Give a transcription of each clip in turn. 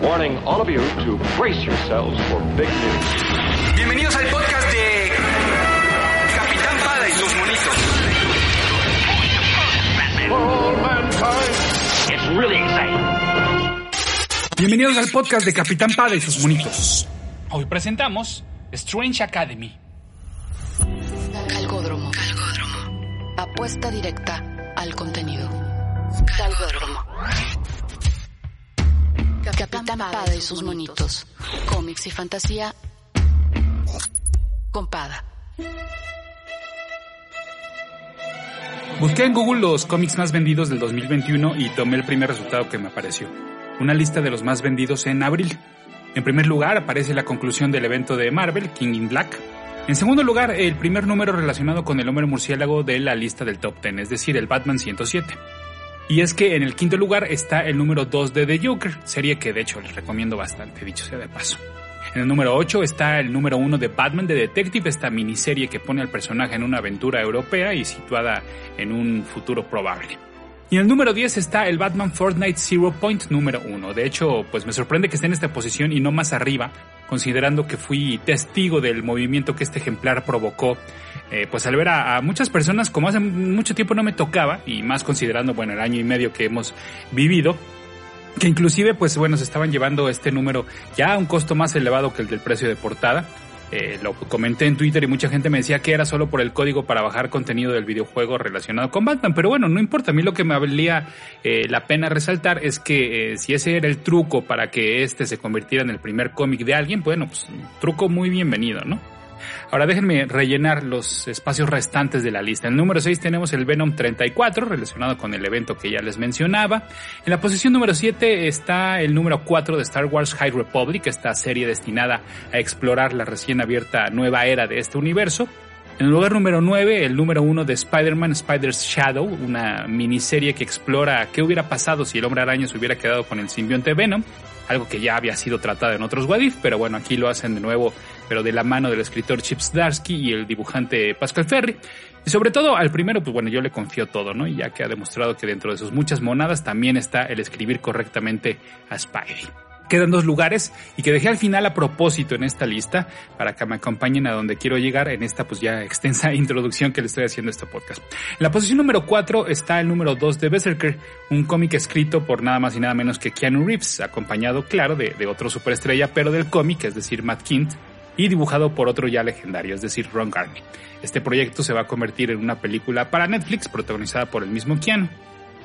Warning all of you to brace yourselves for big news. Bienvenidos al podcast de Capitán Pada y sus monitos. All mankind. It's really exciting. Bienvenidos al podcast de Capitán Pada y sus monitos. Hoy presentamos Strange Academy. Calgódromo. Calgódromo. Apuesta directa al contenido. Calgódromo. Capitán Pada y sus monitos. Cómics y fantasía. Con Pada. Busqué en Google los cómics más vendidos del 2021 y tomé el primer resultado que me apareció. Una lista de los más vendidos en abril. En primer lugar aparece la conclusión del evento de Marvel, King in Black. En segundo lugar, el primer número relacionado con el hombre murciélago de la lista del top 10, es decir, el Batman 107. Y es que en el quinto lugar está el número 2 de The Joker, serie que de hecho les recomiendo bastante, dicho sea de paso. En el número 8 está el número 1 de Batman de Detective, esta miniserie que pone al personaje en una aventura europea y situada en un futuro probable. Y en el número 10 está el Batman Fortnite Zero Point número 1. De hecho, pues me sorprende que esté en esta posición y no más arriba, considerando que fui testigo del movimiento que este ejemplar provocó, eh, pues al ver a, a, muchas personas como hace mucho tiempo no me tocaba, y más considerando, bueno, el año y medio que hemos vivido, que inclusive, pues bueno, se estaban llevando este número ya a un costo más elevado que el del precio de portada. Eh, lo comenté en Twitter y mucha gente me decía que era solo por el código para bajar contenido del videojuego relacionado con Batman, pero bueno, no importa, a mí lo que me valía eh, la pena resaltar es que eh, si ese era el truco para que este se convirtiera en el primer cómic de alguien, bueno, pues truco muy bienvenido, ¿no? Ahora déjenme rellenar los espacios restantes de la lista. En el número 6 tenemos el Venom 34, relacionado con el evento que ya les mencionaba. En la posición número 7 está el número 4 de Star Wars High Republic, esta serie destinada a explorar la recién abierta nueva era de este universo. En el lugar número 9, el número 1 de Spider-Man Spider's Shadow, una miniserie que explora qué hubiera pasado si el hombre araña se hubiera quedado con el simbionte Venom, algo que ya había sido tratado en otros Wadif, pero bueno, aquí lo hacen de nuevo, pero de la mano del escritor Chip Zdarsky y el dibujante Pascal Ferry. Y sobre todo al primero, pues bueno, yo le confío todo, ¿no? Y ya que ha demostrado que dentro de sus muchas monadas también está el escribir correctamente a Spidey quedan dos lugares y que dejé al final a propósito en esta lista para que me acompañen a donde quiero llegar en esta pues ya extensa introducción que le estoy haciendo a este podcast. En la posición número 4 está el número 2 de Berserker, un cómic escrito por nada más y nada menos que Keanu Reeves, acompañado claro de, de otro superestrella pero del cómic, es decir, Matt Kint, y dibujado por otro ya legendario, es decir, Ron Garney. Este proyecto se va a convertir en una película para Netflix protagonizada por el mismo Keanu.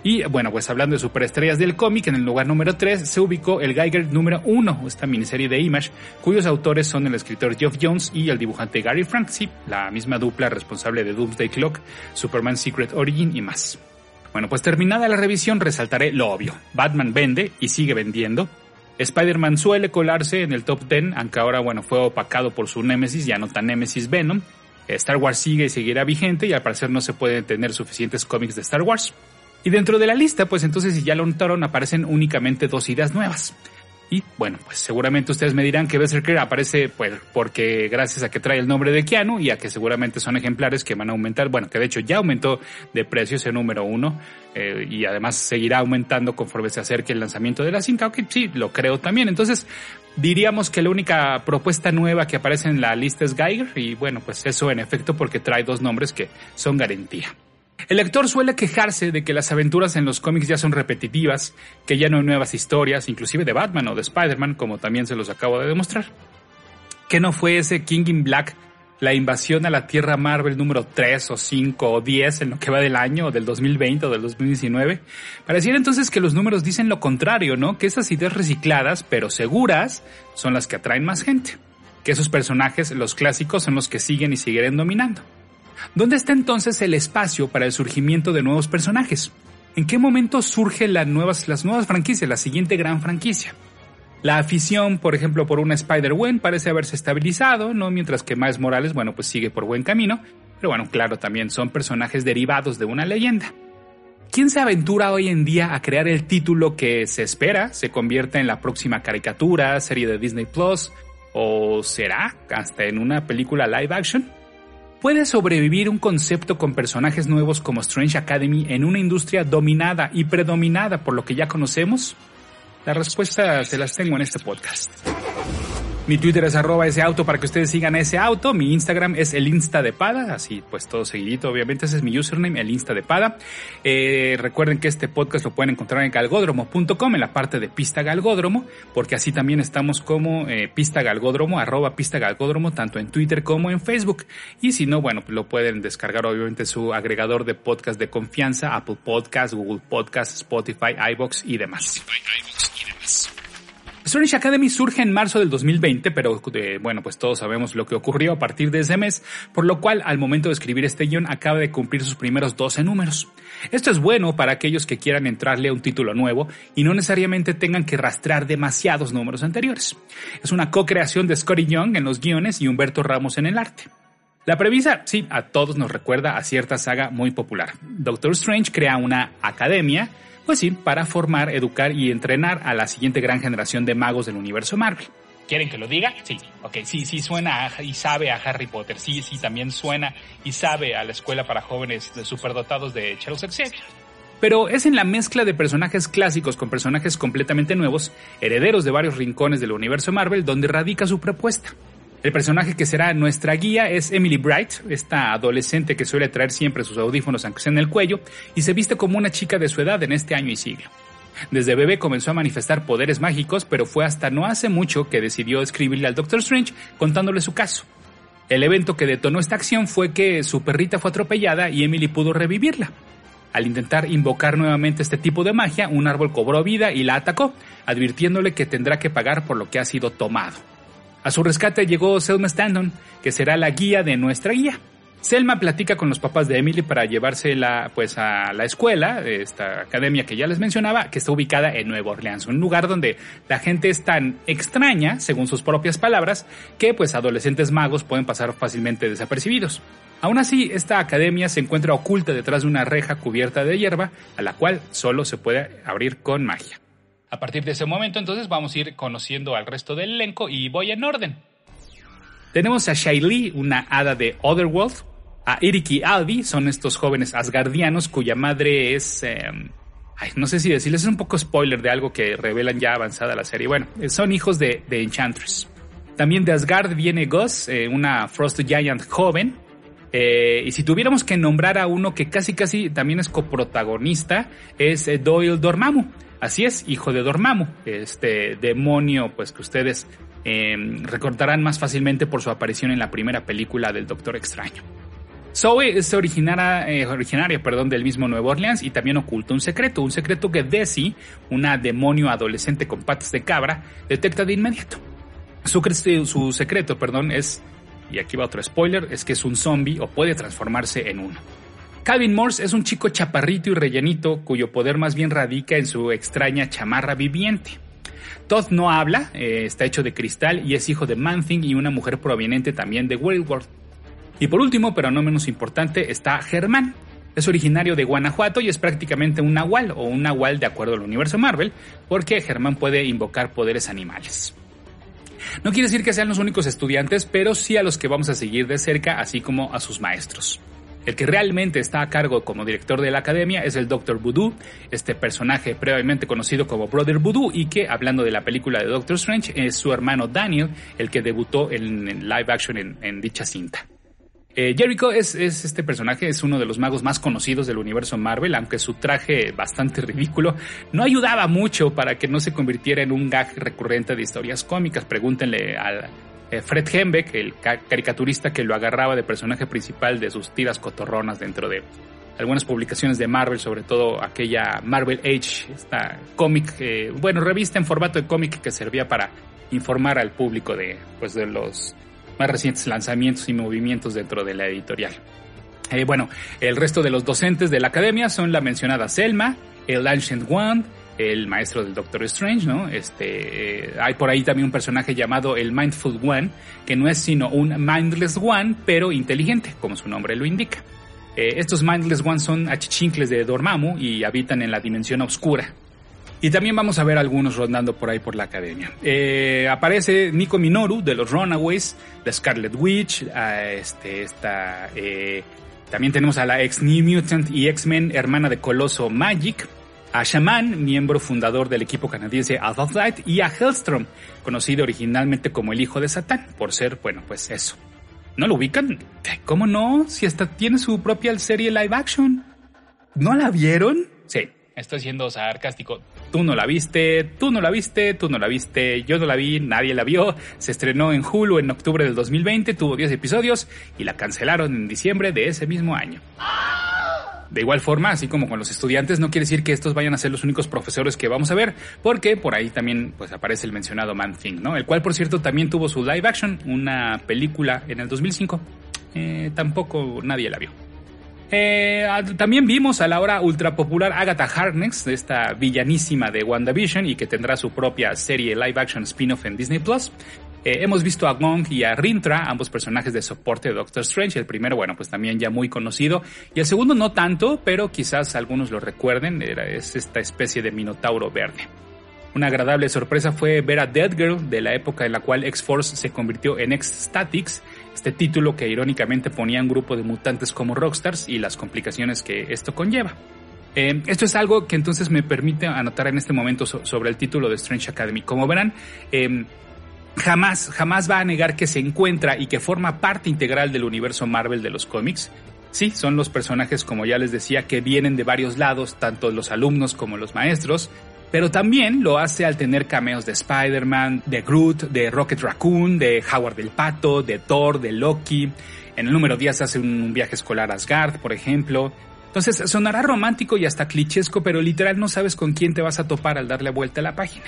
Y bueno, pues hablando de superestrellas del cómic, en el lugar número 3 se ubicó el Geiger número 1, esta miniserie de Image, cuyos autores son el escritor Geoff Jones y el dibujante Gary Franksy, la misma dupla responsable de Doomsday Clock, Superman Secret Origin y más. Bueno, pues terminada la revisión resaltaré lo obvio. Batman vende y sigue vendiendo. Spider-Man suele colarse en el top 10, aunque ahora bueno fue opacado por su némesis, ya no tan némesis Venom. Star Wars sigue y seguirá vigente y al parecer no se pueden tener suficientes cómics de Star Wars. Y dentro de la lista, pues entonces si ya lo notaron, aparecen únicamente dos ideas nuevas. Y bueno, pues seguramente ustedes me dirán que Berserker aparece pues porque gracias a que trae el nombre de Keanu y a que seguramente son ejemplares que van a aumentar, bueno, que de hecho ya aumentó de precio ese número uno eh, y además seguirá aumentando conforme se acerque el lanzamiento de la cinta, ok, sí, lo creo también. Entonces diríamos que la única propuesta nueva que aparece en la lista es Geiger y bueno, pues eso en efecto porque trae dos nombres que son garantía. El lector suele quejarse de que las aventuras en los cómics ya son repetitivas, que ya no hay nuevas historias, inclusive de Batman o de Spider-Man, como también se los acabo de demostrar. ¿Qué no fue ese King in Black, la invasión a la Tierra Marvel número 3 o 5 o 10 en lo que va del año, o del 2020 o del 2019? Pareciera entonces que los números dicen lo contrario, ¿no? Que esas ideas recicladas, pero seguras, son las que atraen más gente. Que esos personajes, los clásicos, son los que siguen y seguirán dominando. ¿Dónde está entonces el espacio para el surgimiento de nuevos personajes? ¿En qué momento surgen las nuevas, las nuevas franquicias, la siguiente gran franquicia? La afición, por ejemplo, por una Spider-Gwen parece haberse estabilizado, ¿no? Mientras que Miles Morales, bueno, pues sigue por buen camino. Pero bueno, claro, también son personajes derivados de una leyenda. ¿Quién se aventura hoy en día a crear el título que se espera se convierta en la próxima caricatura, serie de Disney Plus? ¿O será hasta en una película live action? ¿Puede sobrevivir un concepto con personajes nuevos como Strange Academy en una industria dominada y predominada por lo que ya conocemos? La respuesta se las tengo en este podcast. Mi Twitter es arroba ese auto para que ustedes sigan ese auto. Mi Instagram es el Insta de Pada, así pues todo seguidito. Obviamente ese es mi username, el Insta de Pada. Eh, recuerden que este podcast lo pueden encontrar en galgódromo.com, en la parte de Pista Galgódromo, porque así también estamos como eh, Pista Galgódromo, arroba Pista Galgódromo, tanto en Twitter como en Facebook. Y si no, bueno, lo pueden descargar obviamente su agregador de podcast de confianza, Apple Podcast, Google Podcast, Spotify, iBox y demás. Strange Academy surge en marzo del 2020, pero eh, bueno, pues todos sabemos lo que ocurrió a partir de ese mes, por lo cual al momento de escribir este guion acaba de cumplir sus primeros 12 números. Esto es bueno para aquellos que quieran entrarle a un título nuevo y no necesariamente tengan que rastrear demasiados números anteriores. Es una co-creación de Scotty Young en los guiones y Humberto Ramos en el arte. La premisa, sí, a todos nos recuerda a cierta saga muy popular. Doctor Strange crea una academia pues sí, para formar, educar y entrenar a la siguiente gran generación de magos del universo Marvel. ¿Quieren que lo diga? Sí, ok, sí, sí suena y sabe a Harry Potter, sí, sí, también suena y sabe a la escuela para jóvenes de superdotados de Charles Xavier. Pero es en la mezcla de personajes clásicos con personajes completamente nuevos, herederos de varios rincones del universo Marvel, donde radica su propuesta. El personaje que será nuestra guía es Emily Bright, esta adolescente que suele traer siempre sus audífonos aunque sea en el cuello y se viste como una chica de su edad en este año y siglo. Desde bebé comenzó a manifestar poderes mágicos, pero fue hasta no hace mucho que decidió escribirle al Doctor Strange contándole su caso. El evento que detonó esta acción fue que su perrita fue atropellada y Emily pudo revivirla. Al intentar invocar nuevamente este tipo de magia, un árbol cobró vida y la atacó, advirtiéndole que tendrá que pagar por lo que ha sido tomado. A su rescate llegó Selma Standon, que será la guía de nuestra guía. Selma platica con los papás de Emily para llevársela pues a la escuela, esta academia que ya les mencionaba, que está ubicada en Nueva Orleans, un lugar donde la gente es tan extraña, según sus propias palabras, que pues adolescentes magos pueden pasar fácilmente desapercibidos. Aún así, esta academia se encuentra oculta detrás de una reja cubierta de hierba, a la cual solo se puede abrir con magia. A partir de ese momento, entonces, vamos a ir conociendo al resto del elenco y voy en orden. Tenemos a Shailene, una hada de Otherworld. A Eric y Albi, son estos jóvenes asgardianos cuya madre es... Em, no sé si decirles, es un poco spoiler de algo que revelan ya avanzada la serie. Bueno, son hijos de, Enchantress. También de Asgard viene Gus, eh, una Frost Giant joven. Eh, y si tuviéramos que nombrar a uno que casi casi también es coprotagonista, es eh, Doyle Dormammu Así es, hijo de Dormammu, este demonio pues que ustedes em, recordarán más fácilmente por su aparición en la primera película del Doctor Extraño. Zoe es originaria, eh, originaria perdón, del mismo Nueva Orleans y también oculta un secreto, un secreto que Desi, una demonio adolescente con patas de cabra, detecta de inmediato. Su, su secreto, perdón, es, y aquí va otro spoiler, es que es un zombie o puede transformarse en uno. Calvin Morse es un chico chaparrito y rellenito cuyo poder más bien radica en su extraña chamarra viviente. Todd no habla, eh, está hecho de cristal y es hijo de Manthing y una mujer proveniente también de World. Y por último, pero no menos importante, está Germán. Es originario de Guanajuato y es prácticamente un nahual o un nahual de acuerdo al universo Marvel, porque Germán puede invocar poderes animales. No quiere decir que sean los únicos estudiantes, pero sí a los que vamos a seguir de cerca, así como a sus maestros. El que realmente está a cargo como director de la academia es el Doctor Voodoo, este personaje previamente conocido como Brother Voodoo y que, hablando de la película de Doctor Strange, es su hermano Daniel, el que debutó en, live action en, dicha cinta. Eh, Jericho es, este personaje, es uno de los magos más conocidos del universo Marvel, aunque su traje bastante ridículo no ayudaba mucho para que no se convirtiera en un gag recurrente de historias cómicas. Pregúntenle al, Fred Hembeck, el caricaturista que lo agarraba de personaje principal de sus tiras cotorronas dentro de algunas publicaciones de Marvel, sobre todo aquella Marvel Age, esta cómic, eh, bueno, revista en formato de cómic que servía para informar al público de, pues, de los más recientes lanzamientos y movimientos dentro de la editorial. Eh, bueno, el resto de los docentes de la academia son la mencionada Selma, el Ancient One, el maestro del Doctor Strange, ¿no? Este, eh, hay por ahí también un personaje llamado el Mindful One, que no es sino un Mindless One, pero inteligente, como su nombre lo indica. Eh, estos Mindless Ones son achichincles de Dormammu y habitan en la dimensión oscura. Y también vamos a ver algunos rondando por ahí por la academia. Eh, aparece Nico Minoru de los Runaways, de Scarlet Witch, este, esta, también tenemos a la ex New Mutant y X-Men hermana de Coloso Magic, a Shaman, miembro fundador del equipo canadiense Alpha Flight, y a Hellstrom, conocido originalmente como el hijo de Satán, por ser, bueno, pues eso. ¿No lo ubican? ¿Cómo no? Si hasta tiene su propia serie live action. ¿No la vieron? Sí, estoy siendo sarcástico. Tú no la viste, tú no la viste, tú no la viste, yo no la vi, nadie la vio. Se estrenó en Hulu en octubre del 2020, tuvo 10 episodios y la cancelaron en diciembre de ese mismo año. De igual forma, así como con los estudiantes, no quiere decir que estos vayan a ser los únicos profesores que vamos a ver, porque por ahí también pues aparece el mencionado Man Thing, ¿no? El cual, por cierto, también tuvo su live action, una película en el 2005. Eh, tampoco nadie la vio. Eh, también vimos a la hora ultra popular Agatha Harkness, esta villanísima de WandaVision y que tendrá su propia serie live action spin-off en Disney Plus. Eh, hemos visto a Gong y a Rintra, ambos personajes de soporte de Doctor Strange. El primero, bueno, pues también ya muy conocido. Y el segundo no tanto, pero quizás algunos lo recuerden. Era, es esta especie de minotauro verde. Una agradable sorpresa fue ver a Dead Girl de la época en la cual X-Force se convirtió en X-Statics, este título que irónicamente ponía un grupo de mutantes como Rockstars y las complicaciones que esto conlleva. Eh, esto es algo que entonces me permite anotar en este momento sobre el título de Strange Academy. Como verán, eh, jamás, jamás va a negar que se encuentra y que forma parte integral del universo Marvel de los cómics. Sí, son los personajes, como ya les decía, que vienen de varios lados, tanto los alumnos como los maestros, pero también lo hace al tener cameos de Spider-Man, de Groot, de Rocket Raccoon, de Howard el Pato, de Thor, de Loki. En el número 10 hace un viaje escolar a Asgard, por ejemplo. Entonces sonará romántico y hasta clichesco, pero literal no sabes con quién te vas a topar al darle vuelta a la página.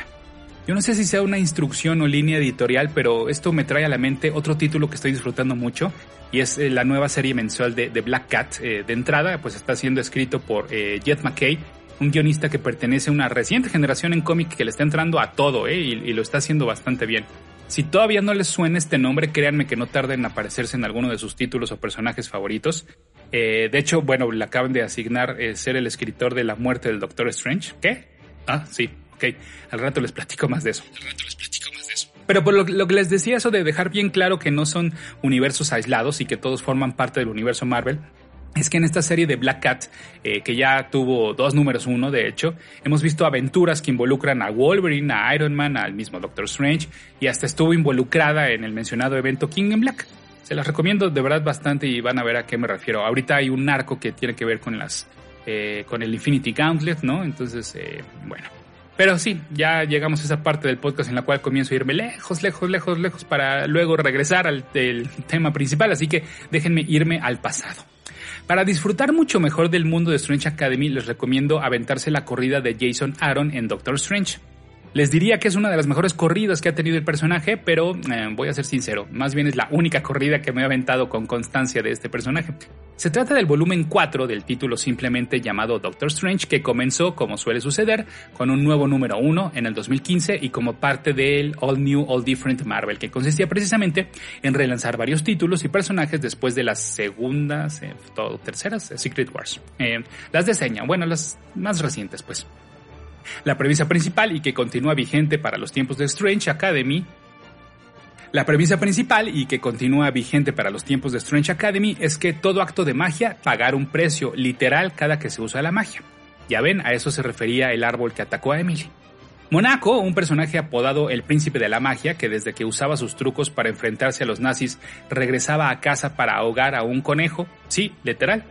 Yo no sé si sea una instrucción o línea editorial, pero esto me trae a la mente otro título que estoy disfrutando mucho y es eh, la nueva serie mensual de, Black Cat. Eh, de entrada, pues está siendo escrito por eh, Jet McKay, un guionista que pertenece a una reciente generación en cómic que le está entrando a todo y, y, lo está haciendo bastante bien. Si todavía no les suena este nombre, créanme que no tarda en aparecerse en alguno de sus títulos o personajes favoritos. de hecho, bueno, le acaban de asignar ser el escritor de La muerte del Doctor Strange. ¿Qué? Ah, sí, Ok, al rato les platico más de eso. Al rato les platico más de eso. Pero por lo, que les decía, eso de dejar bien claro que no son universos aislados y que todos forman parte del universo Marvel, es que en esta serie de Black Cat, eh, que ya tuvo dos números uno, de hecho, hemos visto aventuras que involucran a Wolverine, a Iron Man, al mismo Doctor Strange, y hasta estuvo involucrada en el mencionado evento King in Black. Se las recomiendo de verdad bastante y van a ver a qué me refiero. Ahorita hay un arco que tiene que ver con las, eh, con el Infinity Gauntlet, ¿no? Entonces, eh, bueno, pero sí, ya llegamos a esa parte del podcast en la cual comienzo a irme lejos, lejos, lejos, lejos para luego regresar al tema principal, así que déjenme irme al pasado. Para disfrutar mucho mejor del mundo de Strange Academy, les recomiendo aventarse la corrida de Jason Aaron en Doctor Strange. Les diría que es una de las mejores corridas que ha tenido el personaje, pero eh, voy a ser sincero, más bien es la única corrida que me he aventado con constancia de este personaje. Se trata del volumen 4 del título simplemente llamado Doctor Strange, que comenzó, como suele suceder, con un nuevo número 1 en el 2015 y como parte del All New, All Different Marvel, que consistía precisamente en relanzar varios títulos y personajes después de las segundas, eh, terceras, eh, Secret Wars. las de bueno, las más recientes pues. La premisa principal y que continúa vigente para los tiempos de Strange Academy la premisa principal y que continúa vigente para los tiempos de Strange Academy es que todo acto de magia pagar un precio literal cada que se usa la magia. Ya ven, a eso se refería el árbol que atacó a Emily. Monaco, un personaje apodado el príncipe de la magia, que desde que usaba sus trucos para enfrentarse a los nazis regresaba a casa para ahogar a un conejo, sí, literal,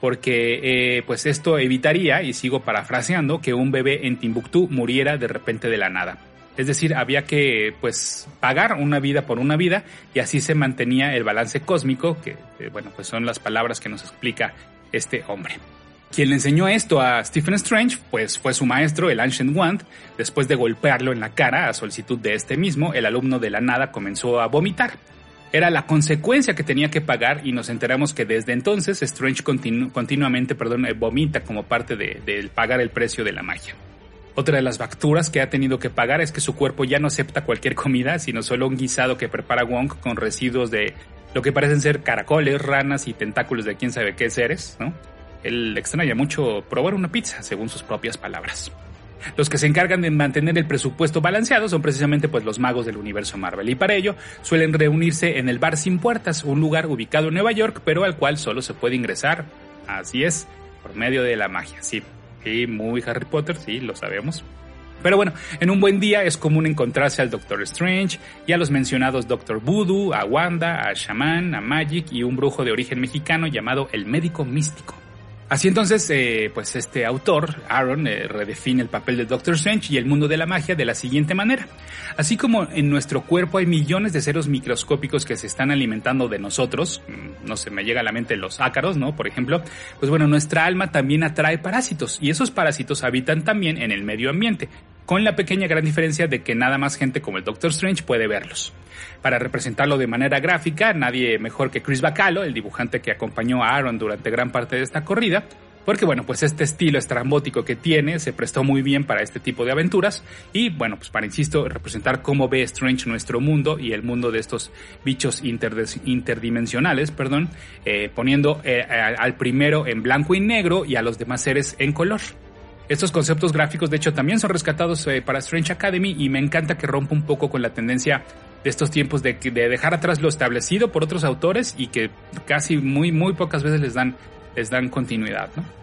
porque eh, pues esto evitaría, y sigo parafraseando, que un bebé en Timbuktu muriera de repente de la nada. Es decir, había que pues pagar una vida por una vida y así se mantenía el balance cósmico, que eh, bueno, pues son las palabras que nos explica este hombre. Quien le enseñó esto a Stephen Strange, pues fue su maestro, el Ancient Wand. Después de golpearlo en la cara a solicitud de este mismo, el alumno de la nada comenzó a vomitar era la consecuencia que tenía que pagar y nos enteramos que desde entonces Strange continuamente perdón, eh, vomita como parte de, pagar el precio de la magia. Otra de las facturas que ha tenido que pagar es que su cuerpo ya no acepta cualquier comida, sino solo un guisado que prepara Wong con residuos de lo que parecen ser caracoles, ranas y tentáculos de quién sabe qué seres, ¿no? Él extraña mucho probar una pizza, según sus propias palabras. Los que se encargan de mantener el presupuesto balanceado son precisamente pues los magos del universo Marvel y para ello suelen reunirse en el Bar Sin Puertas, un lugar ubicado en Nueva York, pero al cual solo se puede ingresar, así es, por medio de la magia, sí. Sí, muy Harry Potter, sí, lo sabemos. Pero bueno, en un buen día es común encontrarse al Doctor Strange y a los mencionados Doctor Voodoo, a Wanda, a Shaman, a Magic y un brujo de origen mexicano llamado el Médico Místico. Así entonces, eh, pues este autor, Aaron, eh, redefine el papel de Doctor Strange y el mundo de la magia de la siguiente manera. Así como en nuestro cuerpo hay millones de seres microscópicos que se están alimentando de nosotros, mm, no se me llega a la mente los ácaros, ¿no? Por ejemplo, pues bueno, nuestra alma también atrae parásitos y esos parásitos habitan también en el medio ambiente, con la pequeña gran diferencia de que nada más gente como el Doctor Strange puede verlos. Para representarlo de manera gráfica, nadie mejor que Chris Bacalo, el dibujante que acompañó a Aaron durante gran parte de esta corrida, porque bueno, pues este estilo estrambótico que tiene se prestó muy bien para este tipo de aventuras y bueno, pues para, insisto, representar cómo ve Strange nuestro mundo y el mundo de estos bichos interdimensionales, perdón, eh, poniendo eh, al primero en blanco y negro y a los demás seres en color. Estos conceptos gráficos, de hecho, también son rescatados eh, para Strange Academy y me encanta que rompa un poco con la tendencia de estos tiempos de, de, dejar atrás lo establecido por otros autores y que casi muy, muy pocas veces les dan, les dan continuidad, ¿no?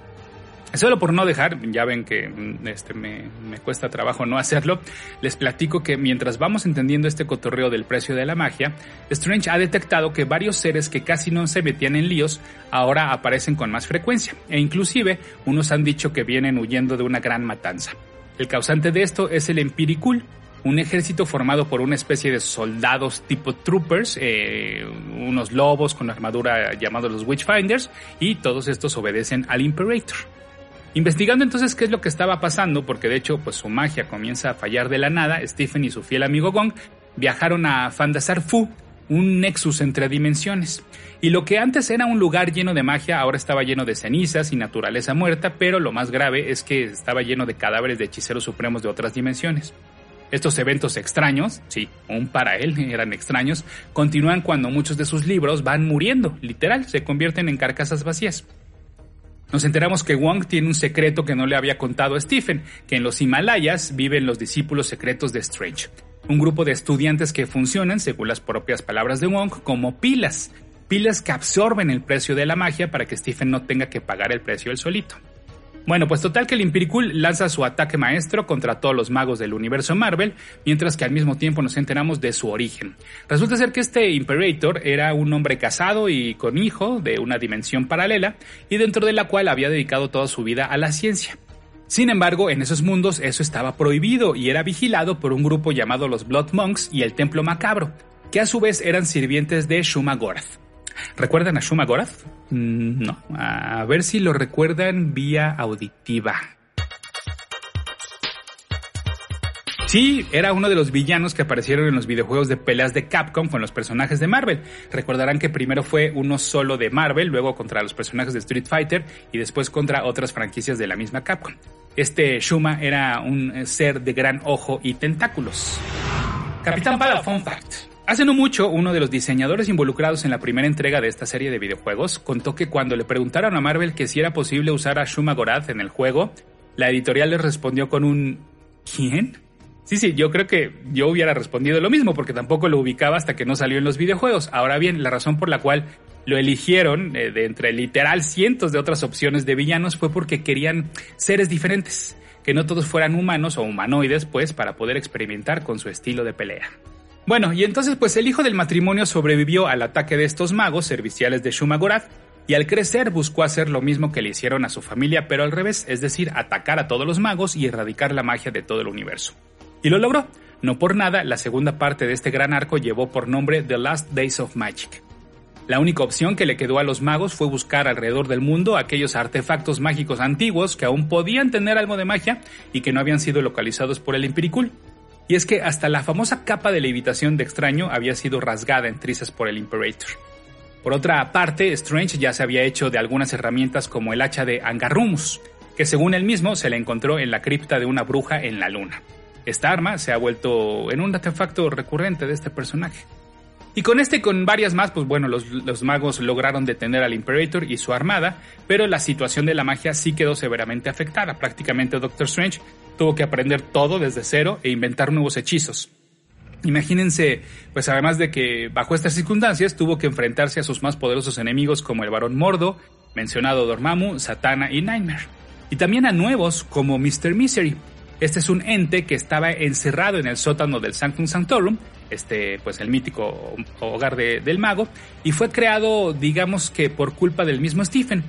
Solo por no dejar, ya ven que mm, este, me, me, cuesta trabajo no hacerlo, les platico que mientras vamos entendiendo este cotorreo del precio de la magia, Strange ha detectado que varios seres que casi no se metían en líos ahora aparecen con más frecuencia, e inclusive unos han dicho que vienen huyendo de una gran matanza. El causante de esto es el Empiricul, un ejército formado por una especie de soldados tipo troopers, eh, unos lobos con armadura llamados los Witchfinders, y todos estos obedecen al Imperator. Investigando entonces qué es lo que estaba pasando, porque de hecho pues su magia comienza a fallar de la nada, Stephen y su fiel amigo Gong viajaron a Fandasar Fu, un nexus entre dimensiones. Y lo que antes era un lugar lleno de magia ahora estaba lleno de cenizas y naturaleza muerta, pero lo más grave es que estaba lleno de cadáveres de hechiceros supremos de otras dimensiones. Estos eventos extraños, sí, aún para él eran extraños, continúan cuando muchos de sus libros van muriendo, literal, se convierten en carcasas vacías. Nos enteramos que Wong tiene un secreto que no le había contado a Stephen, que en los Himalayas viven los discípulos secretos de Strange, un grupo de estudiantes que funcionan, según las propias palabras de Wong, como pilas, pilas que absorben el precio de la magia para que Stephen no tenga que pagar el precio él solito. Bueno, pues total que el Impericool lanza su ataque maestro contra todos los magos del universo Marvel, mientras que al mismo tiempo nos enteramos de su origen. Resulta ser que este Imperator era un hombre casado y con hijo de una dimensión paralela, y dentro de la cual había dedicado toda su vida a la ciencia. Sin embargo, en esos mundos eso estaba prohibido y era vigilado por un grupo llamado los Blood Monks y el Templo Macabro, que a su vez eran sirvientes de Shuma Gorath. ¿Recuerdan a Shuma Gorath? Mm, no, a ver si lo recuerdan vía auditiva. Sí, era uno de los villanos que aparecieron en los videojuegos de peleas de Capcom con los personajes de Marvel. Recordarán que primero fue uno solo de Marvel, luego contra los personajes de Street Fighter y después contra otras franquicias de la misma Capcom. Este Shuma era un ser de gran ojo y tentáculos. Capitán Pada, fun fact. Hace no mucho, uno de los diseñadores involucrados en la primera entrega de esta serie de videojuegos contó que cuando le preguntaron a Marvel que si era posible usar a Shuma Gorath en el juego, la editorial les respondió con un ¿Quién? Sí, sí, yo creo que yo hubiera respondido lo mismo porque tampoco lo ubicaba hasta que no salió en los videojuegos. Ahora bien, la razón por la cual lo eligieron eh, de entre literal cientos de otras opciones de villanos fue porque querían seres diferentes, que no todos fueran humanos o humanoides, pues, para poder experimentar con su estilo de pelea. Bueno, y entonces pues el hijo del matrimonio sobrevivió al ataque de estos magos serviciales de Shumagorath y al crecer buscó hacer lo mismo que le hicieron a su familia, pero al revés, es decir, atacar a todos los magos y erradicar la magia de todo el universo. Y lo logró. No por nada, la segunda parte de este gran arco llevó por nombre The Last Days of Magic. La única opción que le quedó a los magos fue buscar alrededor del mundo aquellos artefactos mágicos antiguos que aún podían tener algo de magia y que no habían sido localizados por el Empiricul. Y es que hasta la famosa capa de levitación de extraño había sido rasgada en trizas por el Imperator. Por otra parte, Strange ya se había hecho de algunas herramientas como el hacha de Angarrumus, que según él mismo se le encontró en la cripta de una bruja en la luna. Esta arma se ha vuelto en un artefacto recurrente de este personaje. Y con este y con varias más, pues bueno, los, los, magos lograron detener al Imperator y su armada, pero la situación de la magia sí quedó severamente afectada. Prácticamente Doctor Strange tuvo que aprender todo desde cero e inventar nuevos hechizos. Imagínense, pues además de que bajo estas circunstancias tuvo que enfrentarse a sus más poderosos enemigos como el Barón Mordo, mencionado Dormammu, Satana y Nightmare. y también a nuevos como Mr. Misery. Este es un ente que estaba encerrado en el sótano del Sanctum Sanctorum, este, pues el mítico hogar del mago, y fue creado, digamos que por culpa del mismo Stephen.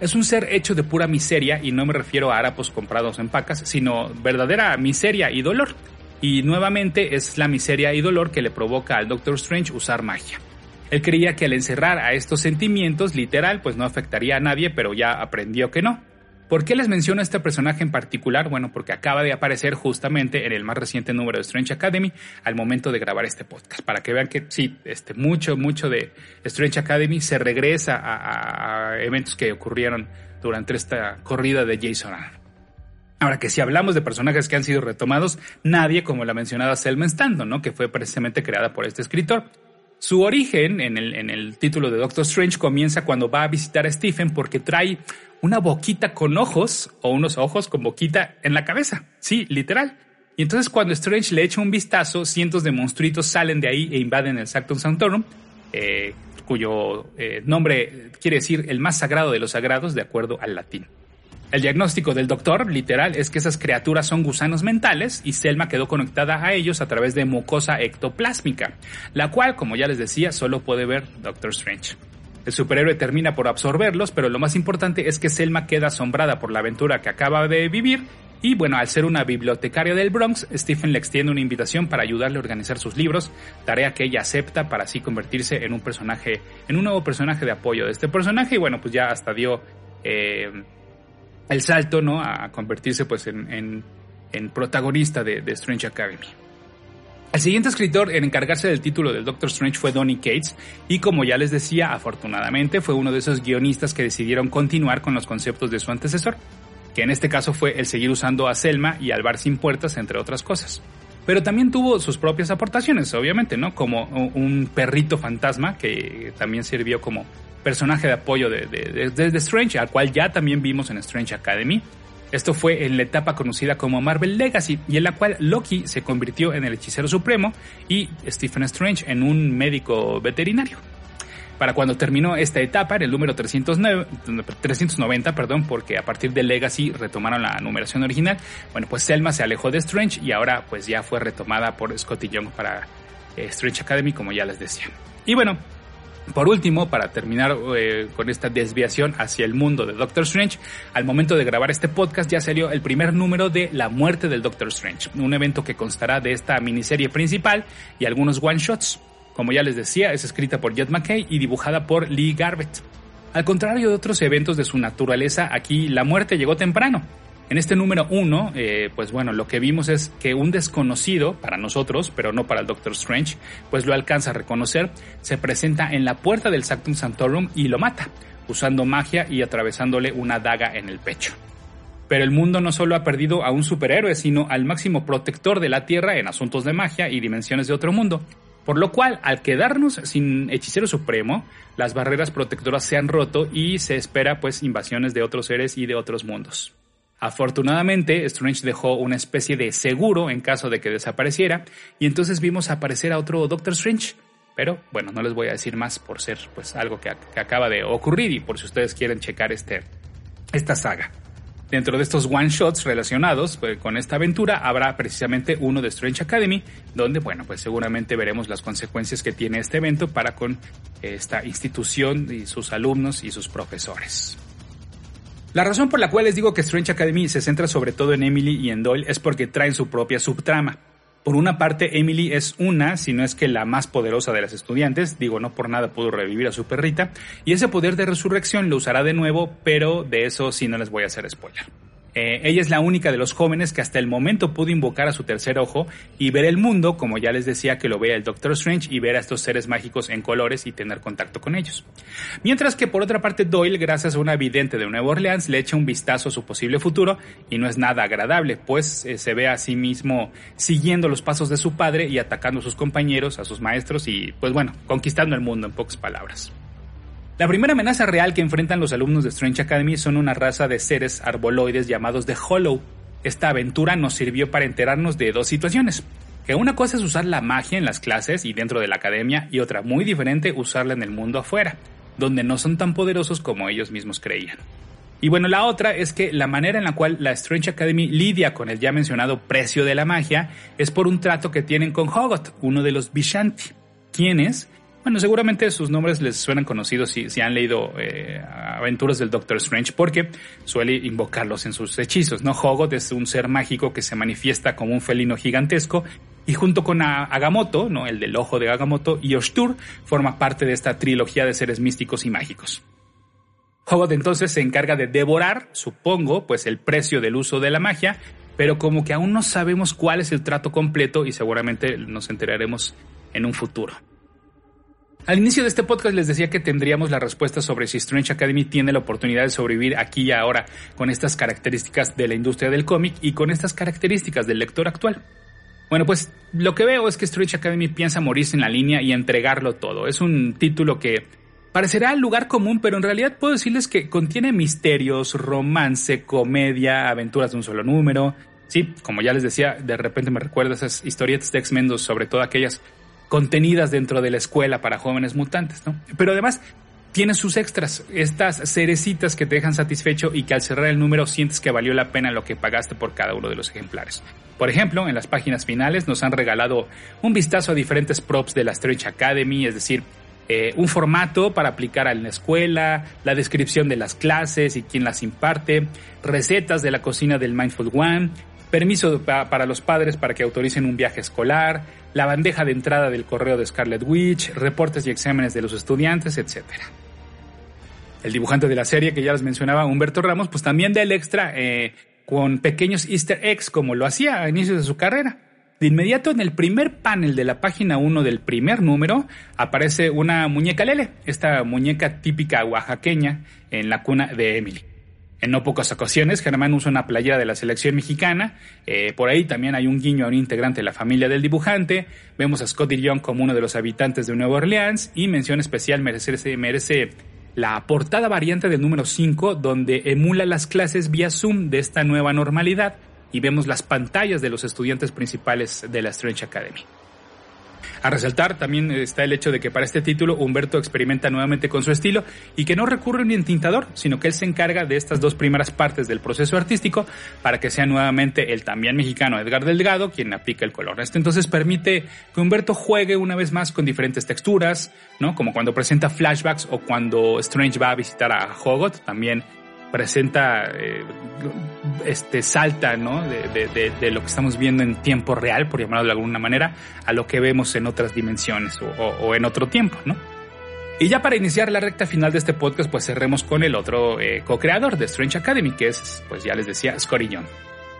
Es un ser hecho de pura miseria, y no me refiero a harapos comprados en pacas, sino verdadera miseria y dolor. Y nuevamente es la miseria y dolor que le provoca al Doctor Strange usar magia. Él creía que al encerrar a estos sentimientos, literal, pues no afectaría a nadie, pero ya aprendió que no. ¿Por qué les menciono a este personaje en particular? Bueno, porque acaba de aparecer justamente en el más reciente número de Strange Academy al momento de grabar este podcast, para que vean que sí, este, mucho, mucho de Strange Academy se regresa a, eventos que ocurrieron durante esta corrida de Jason. Ahora que si hablamos de personajes que han sido retomados, nadie como la mencionada Selma Stanton, ¿no? que fue precisamente creada por este escritor. Su origen en el, en el título de Doctor Strange comienza cuando va a visitar a Stephen porque trae una boquita con ojos o unos ojos con boquita en la cabeza. Sí, literal. Y entonces cuando Strange le echa un vistazo, cientos de monstruitos salen de ahí e invaden el Sanctum Sanctorum, eh, cuyo eh, nombre quiere decir el más sagrado de los sagrados de acuerdo al latín. El diagnóstico del doctor, literal, es que esas criaturas son gusanos mentales y Selma quedó conectada a ellos a través de mucosa ectoplásmica, la cual, como ya les decía, solo puede ver Doctor Strange. El superhéroe termina por absorberlos, pero lo más importante es que Selma queda asombrada por la aventura que acaba de vivir y bueno, al ser una bibliotecaria del Bronx, Stephen le extiende una invitación para ayudarle a organizar sus libros, tarea que ella acepta para así convertirse en un personaje, en un nuevo personaje de apoyo de este personaje y bueno, pues ya hasta dio eh, el salto, ¿no? A convertirse pues en, protagonista de, Strange Academy. El siguiente escritor en encargarse del título del Doctor Strange fue Donny Cates y como ya les decía, afortunadamente fue uno de esos guionistas que decidieron continuar con los conceptos de su antecesor, que en este caso fue el seguir usando a Selma y al bar sin puertas, entre otras cosas. Pero también tuvo sus propias aportaciones, obviamente, ¿no? Como un perrito fantasma que también sirvió como personaje de apoyo de, de, Strange, al cual ya también vimos en Strange Academy. Esto fue en la etapa conocida como Marvel Legacy y en la cual Loki se convirtió en el hechicero supremo y Stephen Strange en un médico veterinario. Para cuando terminó esta etapa, en el número 309, 390, perdón, porque a partir de Legacy retomaron la numeración original, bueno, pues Selma se alejó de Strange y ahora pues ya fue retomada por Scotty Young para eh, Strange Academy, como ya les decía. Y bueno, por último, para terminar eh, con esta desviación hacia el mundo de Doctor Strange, al momento de grabar este podcast ya salió el primer número de La muerte del Doctor Strange, un evento que constará de esta miniserie principal y algunos one-shots. Como ya les decía, es escrita por Jet McKay y dibujada por Lee Garbett. Al contrario de otros eventos de su naturaleza, aquí la muerte llegó temprano. En este número uno, eh, pues bueno, lo que vimos es que un desconocido, para nosotros, pero no para el Doctor Strange, pues lo alcanza a reconocer, se presenta en la puerta del Sanctum Sanctorum y lo mata, usando magia y atravesándole una daga en el pecho. Pero el mundo no solo ha perdido a un superhéroe, sino al máximo protector de la Tierra en asuntos de magia y dimensiones de otro mundo. Por lo cual, al quedarnos sin hechicero supremo, las barreras protectoras se han roto y se espera pues invasiones de otros seres y de otros mundos. Afortunadamente, Strange dejó una especie de seguro en caso de que desapareciera, y entonces vimos aparecer a otro Doctor Strange. Pero bueno, no les voy a decir más por ser pues algo que, acaba de ocurrir y por si ustedes quieren checar este, esta saga. Dentro de estos one shots relacionados pues, con esta aventura habrá precisamente uno de Strange Academy, donde bueno, pues seguramente veremos las consecuencias que tiene este evento para con esta institución y sus alumnos y sus profesores. La razón por la cual les digo que Strange Academy se centra sobre todo en Emily y en Doyle es porque traen su propia subtrama. Por una parte, Emily es una, si no es que la más poderosa de las estudiantes, digo, no por nada pudo revivir a su perrita, y ese poder de resurrección lo usará de nuevo, pero de eso sí no les voy a hacer spoiler. Eh, ella es la única de los jóvenes que hasta el momento pudo invocar a su tercer ojo y ver el mundo, como ya les decía que lo vea el Doctor Strange, y ver a estos seres mágicos en colores y tener contacto con ellos. Mientras que por otra parte Doyle, gracias a una vidente de Nueva Orleans, le echa un vistazo a su posible futuro y no es nada agradable, pues eh, se ve a sí mismo siguiendo los pasos de su padre y atacando a sus compañeros, a sus maestros y pues bueno, conquistando el mundo en pocas palabras. La primera amenaza real que enfrentan los alumnos de Strange Academy son una raza de seres arboloides llamados The Hollow. Esta aventura nos sirvió para enterarnos de dos situaciones. Que una cosa es usar la magia en las clases y dentro de la academia y otra muy diferente usarla en el mundo afuera, donde no son tan poderosos como ellos mismos creían. Y bueno, la otra es que la manera en la cual la Strange Academy lidia con el ya mencionado precio de la magia es por un trato que tienen con Hogot, uno de los Vishanti, quienes, bueno, seguramente sus nombres les suenan conocidos si, han leído eh, aventuras del Doctor Strange, porque suele invocarlos en sus hechizos, ¿no? Hogot es un ser mágico que se manifiesta como un felino gigantesco y junto con Agamotto, ¿no? el del ojo de Agamotto, y Oshtur, forma parte de esta trilogía de seres místicos y mágicos. Hogwarts entonces se encarga de devorar, supongo, pues el precio del uso de la magia, pero como que aún no sabemos cuál es el trato completo y seguramente nos enteraremos en un futuro. Al inicio de este podcast les decía que tendríamos la respuesta sobre si Strange Academy tiene la oportunidad de sobrevivir aquí y ahora con estas características de la industria del cómic y con estas características del lector actual. Bueno, pues lo que veo es que Strange Academy piensa morirse en la línea y entregarlo todo. Es un título que Parecerá lugar común, pero en realidad puedo decirles que contiene misterios, romance, comedia, aventuras de un solo número. Sí, como ya les decía, de repente me recuerda esas historietas de X-Men, sobre todo aquellas contenidas dentro de la escuela para jóvenes mutantes, ¿no? Pero además tiene sus extras, estas cerecitas que te dejan satisfecho y que al cerrar el número sientes que valió la pena lo que pagaste por cada uno de los ejemplares. Por ejemplo, en las páginas finales nos han regalado un vistazo a diferentes props de la Strange Academy, es decir, eh, un formato para aplicar en la escuela, la descripción de las clases y quién las imparte, recetas de la cocina del Mindful One, permiso para los padres para que autoricen un viaje escolar, la bandeja de entrada del correo de Scarlet Witch, reportes y exámenes de los estudiantes, etc. El dibujante de la serie que ya les mencionaba, Humberto Ramos, pues también da el extra eh, con pequeños easter eggs como lo hacía a inicios de su carrera. De inmediato en el primer panel de la página 1 del primer número aparece una muñeca Lele, esta muñeca típica oaxaqueña en la cuna de Emily. En no pocas ocasiones, Germán usa una playera de la selección mexicana. Eh, por ahí también hay un guiño a un integrante de la familia del dibujante. Vemos a Scotty Young como uno de los habitantes de Nueva Orleans. Y mención especial merece, merece la portada variante del número 5, donde emula las clases vía Zoom de esta nueva normalidad y vemos las pantallas de los estudiantes principales de la Strange Academy. A resaltar también está el hecho de que para este título Humberto experimenta nuevamente con su estilo y que no recurre ni en tintador, sino que él se encarga de estas dos primeras partes del proceso artístico para que sea nuevamente el también mexicano Edgar Delgado quien aplica el color. Esto entonces permite que Humberto juegue una vez más con diferentes texturas, ¿no? Como cuando presenta flashbacks o cuando Strange va a visitar a Hogot, también presenta, eh, este, salta, ¿no? De, lo que estamos viendo en tiempo real, por llamarlo de alguna manera, a lo que vemos en otras dimensiones o, en otro tiempo, ¿no? Y ya para iniciar la recta final de este podcast, pues cerremos con el otro eh, co-creador de Strange Academy, que es, pues ya les decía, Scotty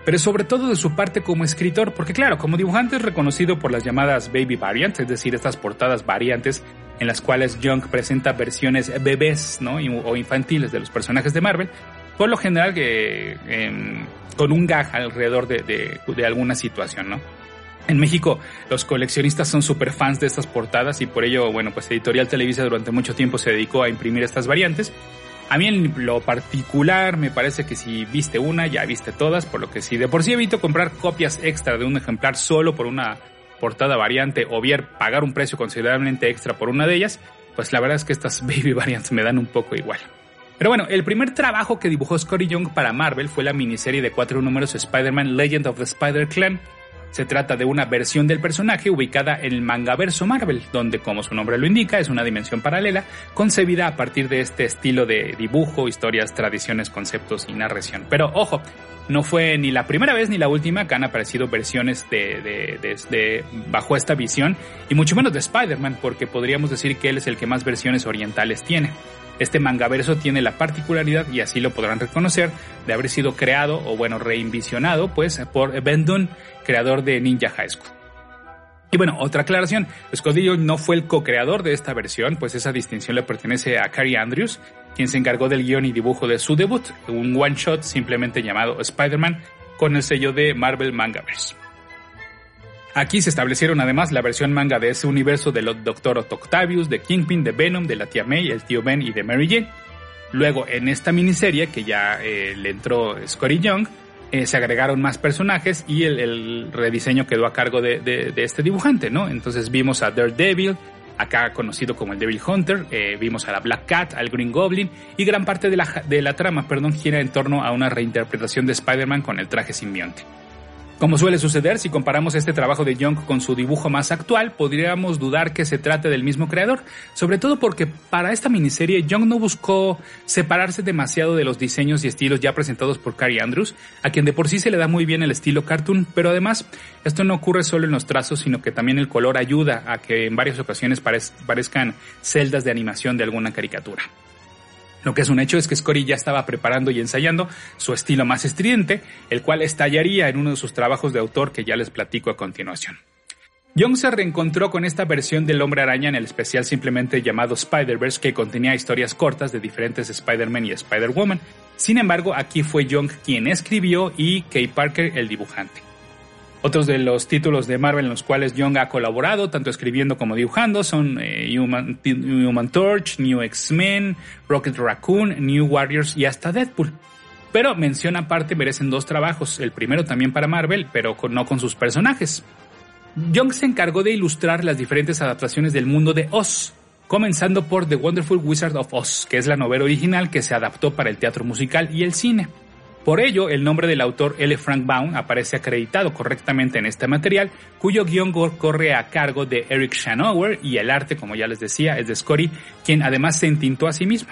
pero sobre todo de su parte como escritor, porque claro, como dibujante es reconocido por las llamadas baby variants, es decir, estas portadas variantes en las cuales Young presenta versiones bebés ¿no? o infantiles de los personajes de Marvel, por lo general que con un gag alrededor de, de, alguna situación, ¿no? En México, los coleccionistas son súper fans de estas portadas y por ello, bueno, pues Editorial Televisa durante mucho tiempo se dedicó a imprimir estas variantes a mí en lo particular me parece que si viste una, ya viste todas, por lo que si de por sí evito comprar copias extra de un ejemplar solo por una portada variante o bien pagar un precio considerablemente extra por una de ellas, pues la verdad es que estas baby variants me dan un poco igual. Pero bueno, el primer trabajo que dibujó Scotty Young para Marvel fue la miniserie de cuatro números Spider-Man Legend of the Spider-Clan, se trata de una versión del personaje ubicada en el mangaverso Marvel, donde como su nombre lo indica es una dimensión paralela concebida a partir de este estilo de dibujo, historias, tradiciones, conceptos y narración. Pero ojo, no fue ni la primera vez ni la última que han aparecido versiones de, de, bajo esta visión y mucho menos de Spider-Man porque podríamos decir que él es el que más versiones orientales tiene. Este mangaverso tiene la particularidad, y así lo podrán reconocer, de haber sido creado o bueno, reinvisionado pues por Ben Dunn, creador de Ninja High School. Y bueno, otra aclaración, Scodillo no fue el co-creador de esta versión, pues esa distinción le pertenece a Carrie Andrews, quien se encargó del guion y dibujo de su debut, un one-shot simplemente llamado Spider-Man, con el sello de Marvel Mangaverse. Aquí se establecieron además la versión manga de ese universo del Doctor Octavius, de Kingpin, de Venom, de la tía May, el tío Ben y de Mary Jane. Luego, en esta miniserie, que ya eh, le entró Scotty Young, eh, se agregaron más personajes y el, rediseño quedó a cargo de, de, este dibujante, ¿no? Entonces vimos a Daredevil, acá conocido como el Devil Hunter, eh, vimos a la Black Cat, al Green Goblin, y gran parte de la, de la trama perdón, gira en torno a una reinterpretación de Spider-Man con el traje simbionte. Como suele suceder, si comparamos este trabajo de Young con su dibujo más actual, podríamos dudar que se trate del mismo creador, sobre todo porque para esta miniserie Young no buscó separarse demasiado de los diseños y estilos ya presentados por Carrie Andrews, a quien de por sí se le da muy bien el estilo cartoon, pero además esto no ocurre solo en los trazos, sino que también el color ayuda a que en varias ocasiones parezcan celdas de animación de alguna caricatura. Lo que es un hecho es que Scotty ya estaba preparando y ensayando su estilo más estridente, el cual estallaría en uno de sus trabajos de autor que ya les platico a continuación. Young se reencontró con esta versión del Hombre Araña en el especial simplemente llamado Spider-Verse que contenía historias cortas de diferentes Spider-Man y Spider-Woman. Sin embargo, aquí fue Young quien escribió y Kay Parker el dibujante. Otros de los títulos de Marvel en los cuales Young ha colaborado, tanto escribiendo como dibujando, son eh, Human, Torch, New X-Men, Rocket Raccoon, New Warriors y hasta Deadpool. Pero menciona aparte merecen dos trabajos, el primero también para Marvel, pero no con sus personajes. Young se encargó de ilustrar las diferentes adaptaciones del mundo de Oz, comenzando por The Wonderful Wizard of Oz, que es la novela original que se adaptó para el teatro musical y el cine. Por ello, el nombre del autor L. Frank Baum aparece acreditado correctamente en este material, cuyo guion corre a cargo de Eric Shanower y el arte, como ya les decía, es de Scotty, quien además se entintó a sí mismo.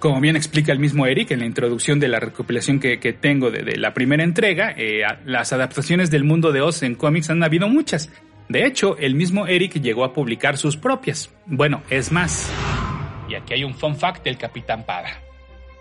Como bien explica el mismo Eric en la introducción de la recopilación que, tengo de, la primera entrega, eh, las adaptaciones del mundo de Oz en cómics han habido muchas. De hecho, el mismo Eric llegó a publicar sus propias. Bueno, es más. Y aquí hay un fun fact del Capitán Pada.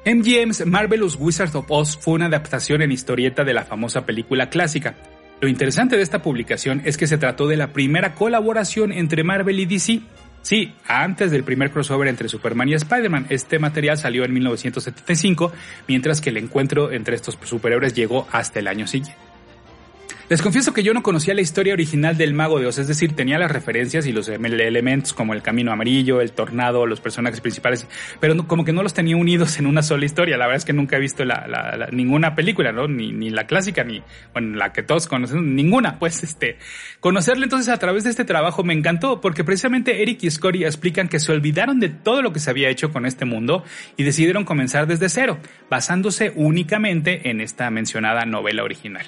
MGM's Marvelous Wizard of Oz fue una adaptación en historieta de la famosa película clásica. Lo interesante de esta publicación es que se trató de la primera colaboración entre Marvel y DC. Sí, antes del primer crossover entre Superman y Spider-Man, este material salió en 1975, mientras que el encuentro entre estos superhéroes llegó hasta el año siguiente. Les confieso que yo no conocía la historia original del Mago de Oz, es decir, tenía las referencias y los elementos como el camino amarillo, el tornado, los personajes principales, pero como que no los tenía unidos en una sola historia. La verdad es que nunca he visto ninguna película. Ni, la clásica, ni la que todos conocemos, ninguna. Pues este, conocerle entonces a través de este trabajo me encantó, porque precisamente Eric y Scotty explican que se olvidaron de todo lo que se había hecho con este mundo y decidieron comenzar desde cero, basándose únicamente en esta mencionada novela original.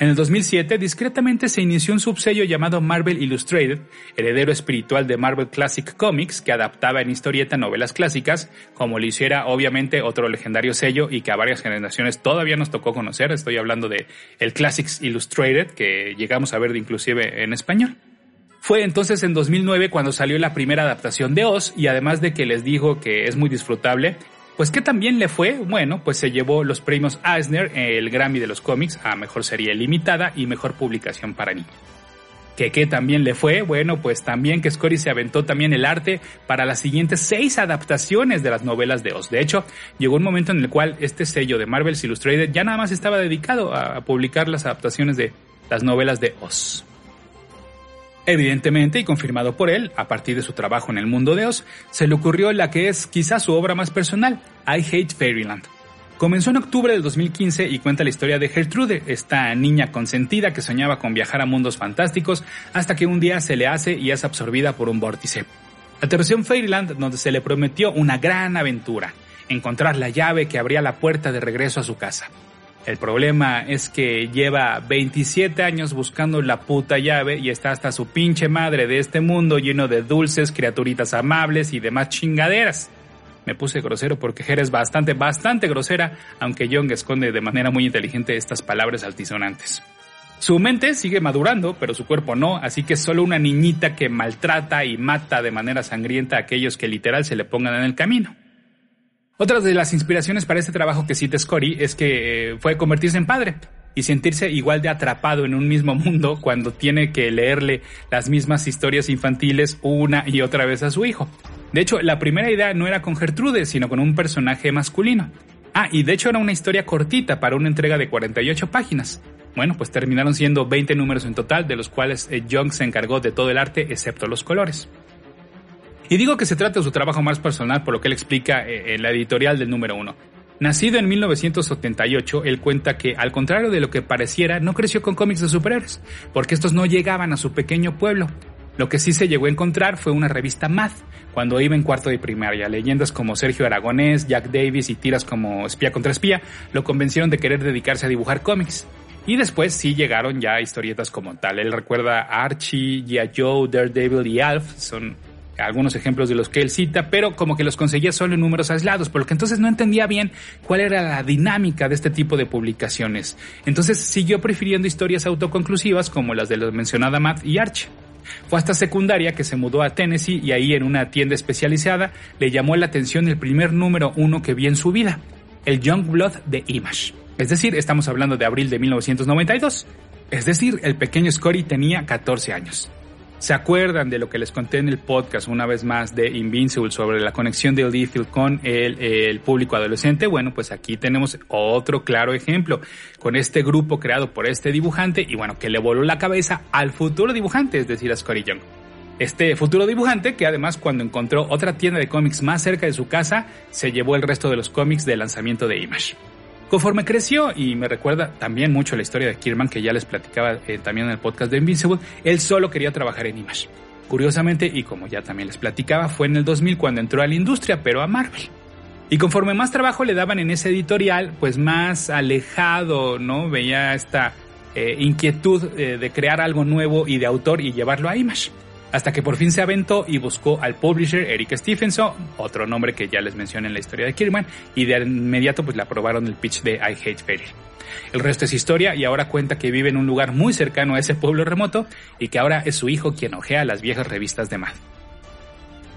En el 2007, discretamente se inició un subsello llamado Marvel Illustrated, heredero espiritual de Marvel Classic Comics, que adaptaba en historieta novelas clásicas, como lo hiciera obviamente otro legendario sello y que a varias generaciones todavía nos tocó conocer. Estoy hablando de el Classics Illustrated, que llegamos a ver inclusive en español. Fue entonces en 2009 cuando salió la primera adaptación de Oz y además de que les dijo que es muy disfrutable, pues que también le fue, bueno, pues se llevó los premios Eisner, el Grammy de los cómics, a Mejor Serie Limitada y Mejor Publicación para Niños. Que qué también le fue, bueno, pues también que Scotty se aventó también el arte para las siguientes seis adaptaciones de las novelas de Oz. De hecho, llegó un momento en el cual este sello de Marvel's Illustrated ya nada más estaba dedicado a publicar las adaptaciones de las novelas de Oz. Evidentemente, y confirmado por él, a partir de su trabajo en el mundo de Oz, se le ocurrió la que es quizás su obra más personal, I Hate Fairyland. Comenzó en octubre del 2015 y cuenta la historia de Gertrude, esta niña consentida que soñaba con viajar a mundos fantásticos hasta que un día se le hace y es absorbida por un vórtice. Aterrizó en Fairyland donde se le prometió una gran aventura, encontrar la llave que abría la puerta de regreso a su casa. El problema es que lleva 27 años buscando la puta llave y está hasta su pinche madre de este mundo lleno de dulces, criaturitas amables y demás chingaderas. Me puse grosero porque eres bastante, bastante grosera, aunque Young esconde de manera muy inteligente estas palabras altisonantes. Su mente sigue madurando, pero su cuerpo no, así que es solo una niñita que maltrata y mata de manera sangrienta a aquellos que literal se le pongan en el camino. Otra de las inspiraciones para este trabajo que cita Scotty es que eh, fue convertirse en padre y sentirse igual de atrapado en un mismo mundo cuando tiene que leerle las mismas historias infantiles una y otra vez a su hijo. De hecho, la primera idea no era con Gertrude, sino con un personaje masculino. Ah, y de hecho era una historia cortita para una entrega de 48 páginas. Bueno, pues terminaron siendo 20 números en total, de los cuales eh, Young se encargó de todo el arte excepto los colores. Y digo que se trata de su trabajo más personal por lo que él explica eh, en la editorial del número uno. Nacido en 1978, él cuenta que, al contrario de lo que pareciera, no creció con cómics de superhéroes, porque estos no llegaban a su pequeño pueblo. Lo que sí se llegó a encontrar fue una revista Math, cuando iba en cuarto de primaria. Leyendas como Sergio Aragonés, Jack Davis y tiras como Espía contra Espía lo convencieron de querer dedicarse a dibujar cómics. Y después sí llegaron ya historietas como tal. Él recuerda Archie, G.I. Joe, Daredevil y Alf. Son algunos ejemplos de los que él cita, pero como que los conseguía solo en números aislados, por lo que entonces no entendía bien cuál era la dinámica de este tipo de publicaciones. Entonces siguió prefiriendo historias autoconclusivas como las de la mencionada Matt y Archie. Fue hasta secundaria que se mudó a Tennessee y ahí en una tienda especializada le llamó la atención el primer número uno que vi en su vida, el Young Blood de Image. Es decir, estamos hablando de abril de 1992. Es decir, el pequeño Scotty tenía 14 años. ¿Se acuerdan de lo que les conté en el podcast una vez más de Invincible sobre la conexión de Liefeld con el, el, público adolescente? Bueno, pues aquí tenemos otro claro ejemplo con este grupo creado por este dibujante y bueno, que le voló la cabeza al futuro dibujante, es decir, a Scotty Young. Este futuro dibujante, que además cuando encontró otra tienda de cómics más cerca de su casa, se llevó el resto de los cómics del lanzamiento de Image. Conforme creció, y me recuerda también mucho la historia de Kierman que ya les platicaba eh, también en el podcast de Invincible, él solo quería trabajar en Image. Curiosamente, y como ya también les platicaba, fue en el 2000 cuando entró a la industria, pero a Marvel. Y conforme más trabajo le daban en ese editorial, pues más alejado, ¿no? Veía esta eh, inquietud eh, de crear algo nuevo y de autor y llevarlo a Image hasta que por fin se aventó y buscó al publisher Eric Stephenson, otro nombre que ya les mencioné en la historia de Kirman, y de inmediato pues le aprobaron el pitch de I Hate Fairy. El resto es historia y ahora cuenta que vive en un lugar muy cercano a ese pueblo remoto y que ahora es su hijo quien ojea las viejas revistas de Math.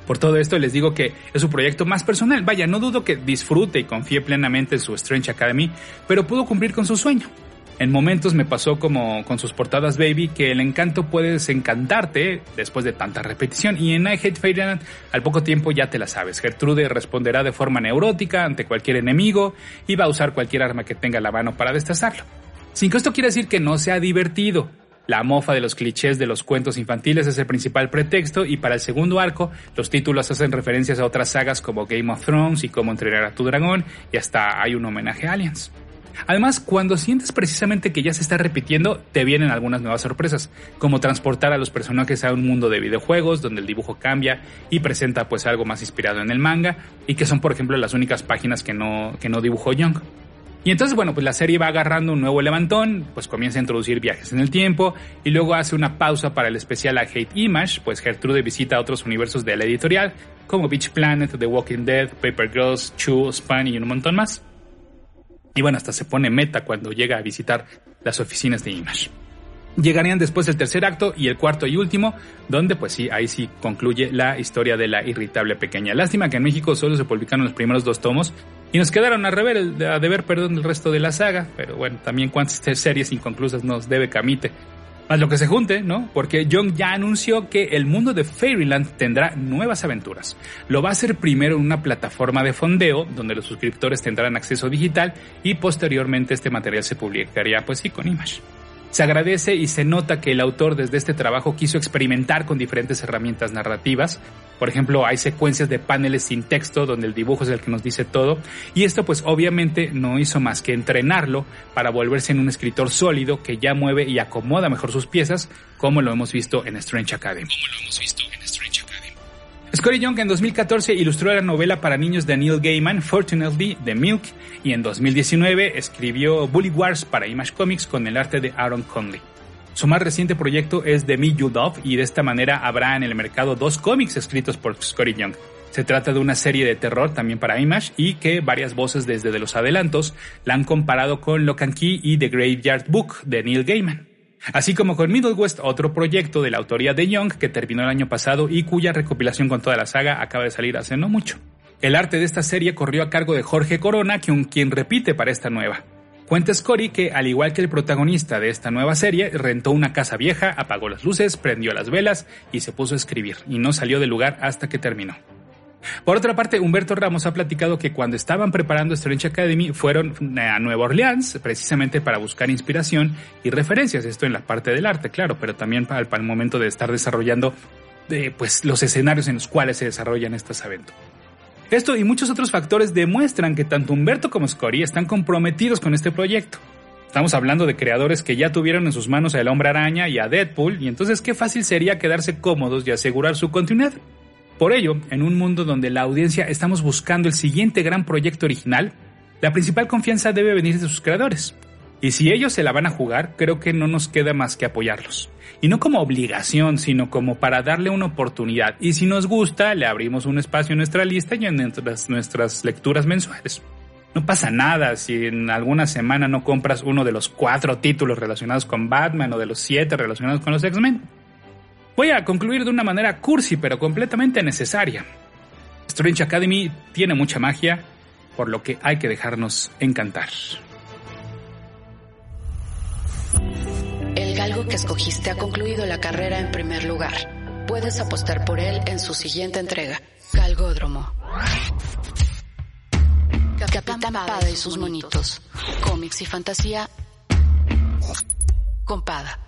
Por todo esto les digo que es su proyecto más personal. Vaya, no dudo que disfrute y confíe plenamente en su Strange Academy, pero pudo cumplir con su sueño. En momentos me pasó como con sus portadas Baby que el encanto puede desencantarte después de tanta repetición y en I Hate Fairyland al poco tiempo ya te la sabes. Gertrude responderá de forma neurótica ante cualquier enemigo y va a usar cualquier arma que tenga a la mano para destazarlo. Sin que esto quiera decir que no sea divertido. La mofa de los clichés de los cuentos infantiles es el principal pretexto y para el segundo arco los títulos hacen referencias a otras sagas como Game of Thrones y Cómo entrenar a tu dragón y hasta hay un homenaje a Aliens. Además, cuando sientes precisamente que ya se está repitiendo, te vienen algunas nuevas sorpresas, como transportar a los personajes a un mundo de videojuegos donde el dibujo cambia y presenta pues algo más inspirado en el manga y que son por ejemplo las únicas páginas que no, que no dibujó Young. Y entonces, bueno, pues la serie va agarrando un nuevo levantón, pues comienza a introducir viajes en el tiempo y luego hace una pausa para el especial a Hate Image, pues Gertrude visita otros universos de la editorial, como Beach Planet, The Walking Dead, Paper Girls, Chew, Span y un montón más. Y bueno, hasta se pone meta cuando llega a visitar las oficinas de Image. Llegarían después el tercer acto y el cuarto y último, donde pues sí, ahí sí concluye la historia de la irritable pequeña. Lástima que en México solo se publicaron los primeros dos tomos y nos quedaron a, rever, deber perdón, el resto de la saga, pero bueno, también cuántas series inconclusas nos debe Camite más lo que se junte, ¿no? Porque Young ya anunció que el mundo de Fairyland tendrá nuevas aventuras. Lo va a hacer primero en una plataforma de fondeo donde los suscriptores tendrán acceso digital y posteriormente este material se publicaría pues sí con Image. Se agradece y se nota que el autor desde este trabajo quiso experimentar con diferentes herramientas narrativas. Por ejemplo, hay secuencias de paneles sin texto donde el dibujo es el que nos dice todo. Y esto pues obviamente no hizo más que entrenarlo para volverse en un escritor sólido que ya mueve y acomoda mejor sus piezas, como lo hemos visto en Strange Academy. Scotty Young en 2014 ilustró la novela para niños de Neil Gaiman, Fortunately, The Milk, y en 2019 escribió Bully Wars para Image Comics con el arte de Aaron Conley. Su más reciente proyecto es The Me You Love y de esta manera habrá en el mercado dos cómics escritos por Scotty Young. Se trata de una serie de terror también para Image y que varias voces desde de los adelantos la han comparado con Lock and Key y The Graveyard Book de Neil Gaiman. Así como con Middle West, otro proyecto de la autoría de Young que terminó el año pasado y cuya recopilación con toda la saga acaba de salir hace no mucho. El arte de esta serie corrió a cargo de Jorge Corona, quien repite para esta nueva. Cuenta Scotty que, al igual que el protagonista de esta nueva serie, rentó una casa vieja, apagó las luces, prendió las velas y se puso a escribir, y no salió del lugar hasta que terminó. Por otra parte, Humberto Ramos ha platicado que cuando estaban preparando Strange Academy fueron a Nueva Orleans precisamente para buscar inspiración y referencias, esto en la parte del arte, claro, pero también para el, momento de estar desarrollando eh, pues, los escenarios en los cuales se desarrollan estas aventuras. Esto y muchos otros factores demuestran que tanto Humberto como Scori están comprometidos con este proyecto. Estamos hablando de creadores que ya tuvieron en sus manos al Hombre Araña y a Deadpool, y entonces qué fácil sería quedarse cómodos y asegurar su continuidad. Por ello, en un mundo donde la audiencia estamos buscando el siguiente gran proyecto original, la principal confianza debe venir de sus creadores. Y si ellos se la van a jugar, creo que no nos queda más que apoyarlos. Y no como obligación, sino como para darle una oportunidad. Y si nos gusta, le abrimos un espacio en nuestra lista y en nuestras, nuestras lecturas mensuales. No pasa nada si en alguna semana no compras uno de los cuatro títulos relacionados con Batman o de los siete relacionados con los X-Men. Voy a concluir de una manera cursi pero completamente necesaria. Strange Academy tiene mucha magia, por lo que hay que dejarnos encantar. El galgo que escogiste ha concluido la carrera en primer lugar. Puedes apostar por él en su siguiente entrega, Galgódromo. Capitán Pada y sus monitos. Cómics y fantasía con Pada.